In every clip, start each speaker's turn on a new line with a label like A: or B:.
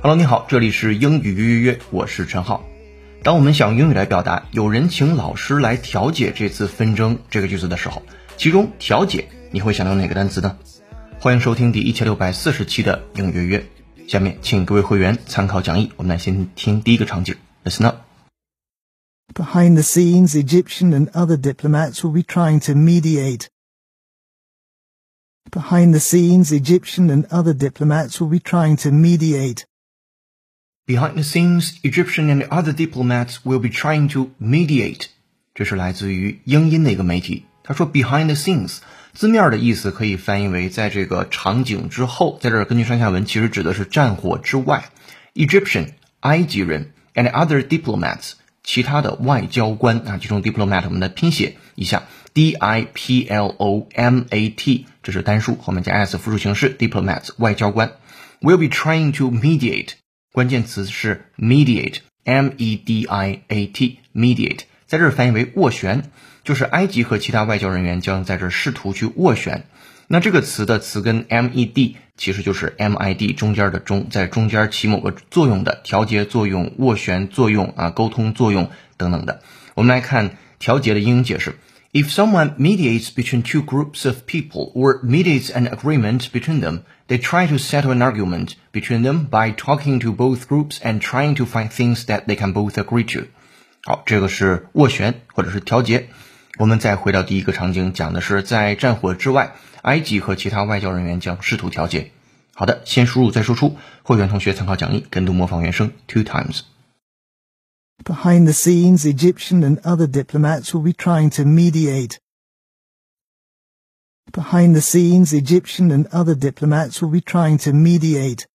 A: Hello，你好，这里是英语约约约，我是陈浩。当我们想用英语来表达有人请老师来调解这次纷争这个句子的时候，其中调解你会想到哪个单词呢？欢迎收听第一千六百四十期的英语约约。下面请各位会员参考讲义，我们来先听第一个场景，Listen up。
B: Behind the scenes, Egyptian and other diplomats will be trying to mediate. Behind the scenes, Egyptian and other diplomats will be trying to mediate.
A: Behind the scenes, Egyptian and other diplomats will be trying to mediate。这是来自于英音的一个媒体。他说，behind the scenes 字面的意思可以翻译为在这个场景之后。在这儿根据上下文，其实指的是战火之外。Egyptian 埃及人 and other diplomats 其他的外交官啊，其中 diplomat 我们的拼写一下，d i p l o m a t 这是单数，后面加 s 复数形式，diplomats 外交官 will be trying to mediate。 关键词是 mediate，m e d i a t，mediate，在这儿翻译为斡旋，就是埃及和其他外交人员将在这儿试图去斡旋。那这个词的词根 m e d 其实就是 m i d 中间的中，在中间起某个作用的调节作用、斡旋作用啊、沟通作用等等的。我们来看调节的英语解释。If someone mediates between two groups of people or mediates an agreement between them, they try to settle an argument between them by talking to both groups and trying to find things that they can both agree to. 好，这个是斡旋或者是调节。我们再回到第一个场景，讲的是在战火之外，埃及和其他外交人员将试图调解。好的，先输入再输出。会员同学参考讲义，跟读模仿原声 two
B: times。Behind the scenes, Egyptian and other diplomats will be trying to mediate. Behind the scenes, Egyptian and other diplomats will be trying to mediate.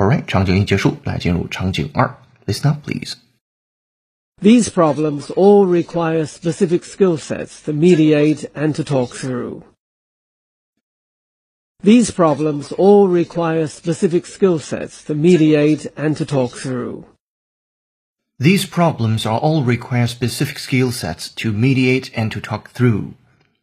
A: Alright，场景一结束，来进入场景二。Listen up, please.
C: These problems all require specific skill sets to mediate and to talk through. These problems all require specific skill sets to mediate and to talk through.
A: These problems are all require specific skill sets to mediate and to talk through.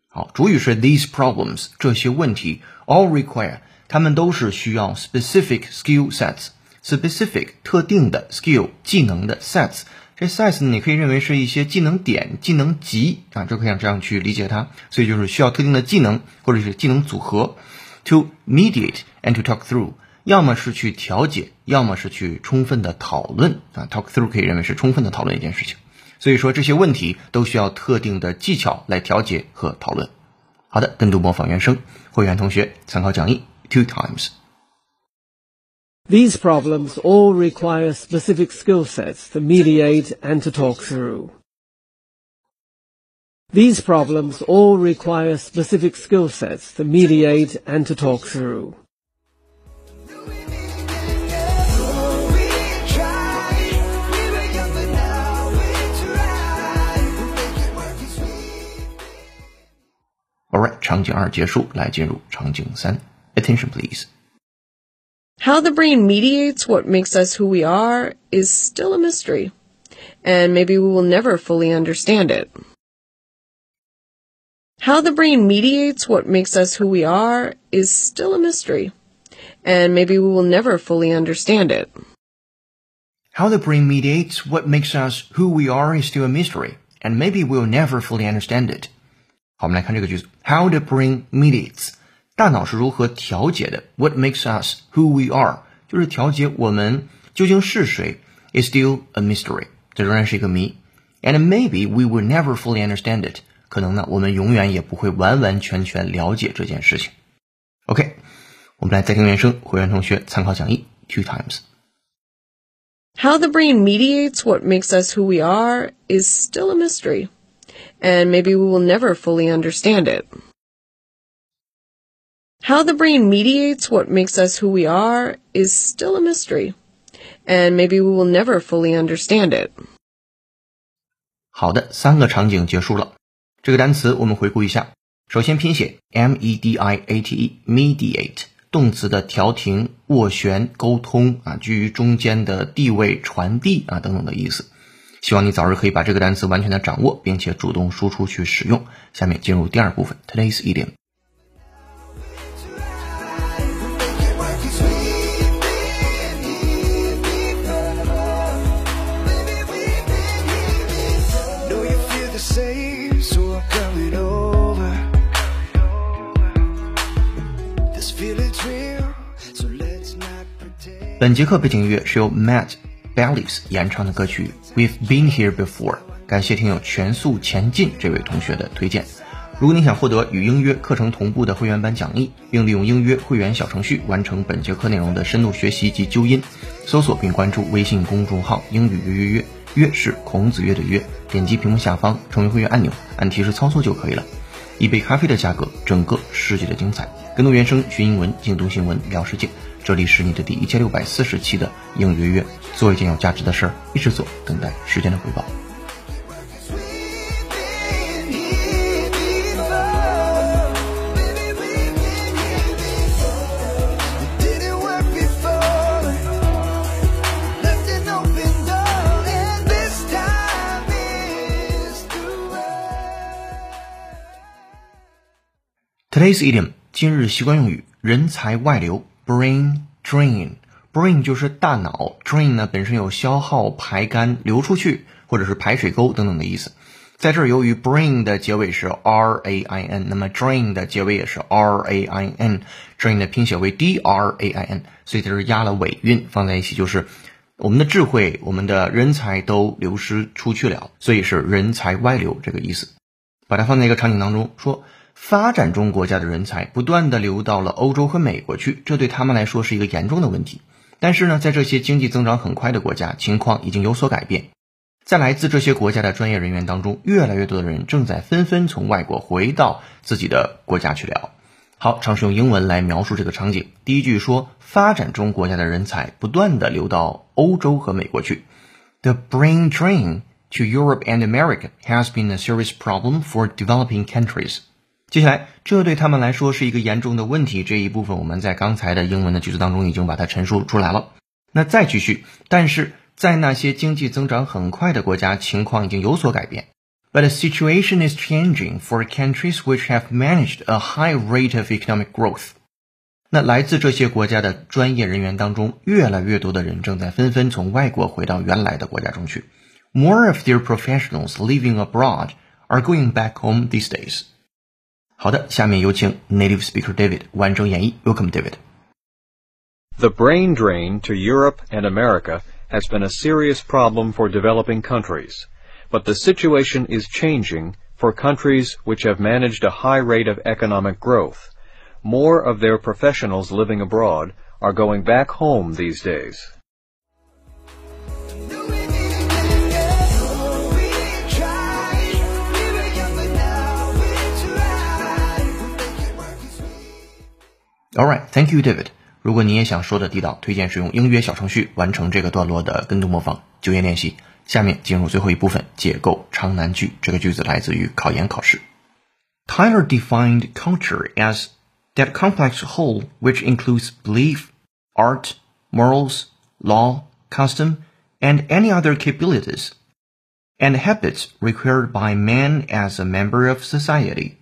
A: 好，主语是 these problems 这些问题 all require 它们都是需要 specific skill sets specific 特定的 skill 技能的 sets 这 sets 呢，你可以认为是一些技能点、技能集啊，就可以这样去理解它。所以就是需要特定的技能或者是技能组合。 To mediate and to talk through，要么是去调解，要么是去充分的讨论啊。Talk through 可以认为是充分的讨论一件事情。所以说这些问题都需要特定的技巧来调节和讨论。好的，跟读模仿原声，会员同学参考讲义 two
C: times。These problems all require specific skill sets to mediate and to talk through. These problems all require specific skill sets to mediate and to talk through.
A: Alright，场景二结束，来进入场景三。Attention, please.
D: How the brain mediates what makes us who we are is still a mystery, and maybe we will never fully understand it. How the brain mediates what makes us who we are is still a mystery, and maybe we will never fully understand it.
A: How the brain mediates what makes us who we are is still a mystery, and maybe we'll never fully understand it. 好，我们来看这个句子：How the brain mediates 大脑是如何调节的？What makes us who we are？就是调节我们究竟是谁？Is still a mystery，这仍然是一个谜。And maybe we will never fully understand it。 可能呢，我们永远也不会完完全全了解这件事情。OK，我们来再听原声，会员同学参考讲义 two
D: times。How the brain mediates what makes us who we are is still a mystery, and maybe we will never fully understand it. How the brain mediates what makes us who we are is still a mystery, and maybe we will never fully understand it.
A: 好的，三个场景结束了。 这个单词我们回顾一下。首先拼写 m e d i a t e，mediate，动词的调停、斡旋、沟通啊，居于中间的地位、传递啊等等的意思。希望你早日可以把这个单词完全的掌握，并且主动输出去使用。下面进入第二部分，Today's idiom。本节课背景音乐是由 Matt Bellis 演唱的歌曲《We've Been Here Before》。感谢听友全速前进这位同学的推荐。如果你想获得与英约课程同步的会员版讲义，并利用英约会员小程序完成本节课内容的深度学习及纠音，搜索并关注微信公众号“英语约约约”，约是孔子约的约。点击屏幕下方成为会员按钮，按提示操作就可以了。一杯咖啡的价格，整个世界的精彩。更多原声学英文，精读新闻聊世界。这里是你的第一千六百四十期的英约约，做一件有价值的事儿，一直做，等待时间的回报。Today's idiom 今日习惯用语：人才外流。Brain drain，brain 就是大脑，drain 呢本身有消耗、排干、流出去或者是排水沟等等的意思。在这儿，由于 brain 的结尾是 r a i n，那么 drain 的结尾也是 r a i n，drain 的拼写为 d r a i n，所以这是压了尾韵，放在一起就是我们的智慧、我们的人才都流失出去了，所以是人才外流这个意思。把它放在一个场景当中说。发展中国家的人才不断的流到了欧洲和美国去，这对他们来说是一个严重的问题。但是呢，在这些经济增长很快的国家，情况已经有所改变。在来自这些国家的专业人员当中，越来越多的人正在纷纷从外国回到自己的国家去了。好，尝试用英文来描述这个场景。第一句说，发展中国家的人才不断的流到欧洲和美国去。The brain drain to Europe and America has been a serious problem for developing countries. 接下来，这对他们来说是一个严重的问题。这一部分我们在刚才的英文的句子当中已经把它陈述出来了。那再继续，但是在那些经济增长很快的国家，情况已经有所改变。But the situation is changing for countries which have managed a high rate of economic growth。那来自这些国家的专业人员当中，越来越多的人正在纷纷从外国回到原来的国家中去。More of their professionals living abroad are going back home these days。好的，下面有请 native speaker David 完整演绎。Welcome, David.
E: The brain drain to Europe and America has been a serious problem for developing countries, but the situation is changing for countries which have managed a high rate of economic growth. More of their professionals living abroad are going back home these days.
A: thank you, David. 如果你也想说的地道，推荐使用英约小程序完成这个段落的跟读模仿、就业练习。下面进入最后一部分，解构长难句。这个句子来自于考研考试。Tyler defined culture as that complex whole which includes belief, art, morals, law, custom, and any other capabilities and habits required by man as a member of society.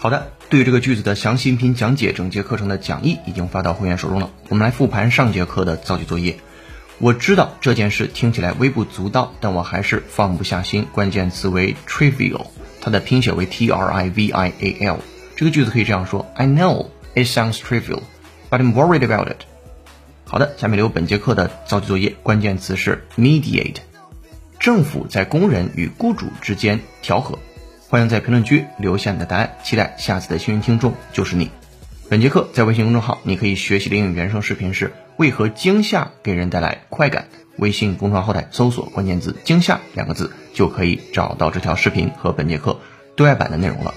A: 好的，对于这个句子的详细音频讲解，整节课程的讲义已经发到会员手中了。我们来复盘上节课的造句作业。我知道这件事听起来微不足道，但我还是放不下心。关键词为 trivial，它的拼写为 t r i v i a l。这个句子可以这样说：I know it sounds trivial, but I'm worried about it。好的，下面留本节课的造句作业，关键词是 mediate，政府在工人与雇主之间调和。欢迎在评论区留下你的答案，期待下次的幸运听众就是你。本节课在微信公众号，你可以学习的英语原声视频是为何惊吓给人带来快感。微信公众号后台搜索关键字“惊吓”两个字，就可以找到这条视频和本节课对外版的内容了。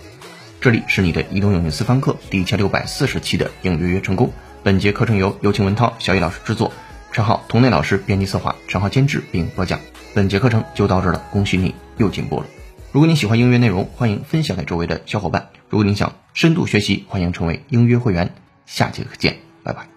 A: 这里是你的移动英语私房课第一千六百四十期的应约约成功。本节课程由有请文涛、小雨老师制作，陈浩、童内老师编辑策划，陈浩监制并播讲。本节课程就到这了，恭喜你又进步了。如果您喜欢音乐内容，欢迎分享给周围的小伙伴。如果您想深度学习，欢迎成为英约会员。下节课见，拜拜。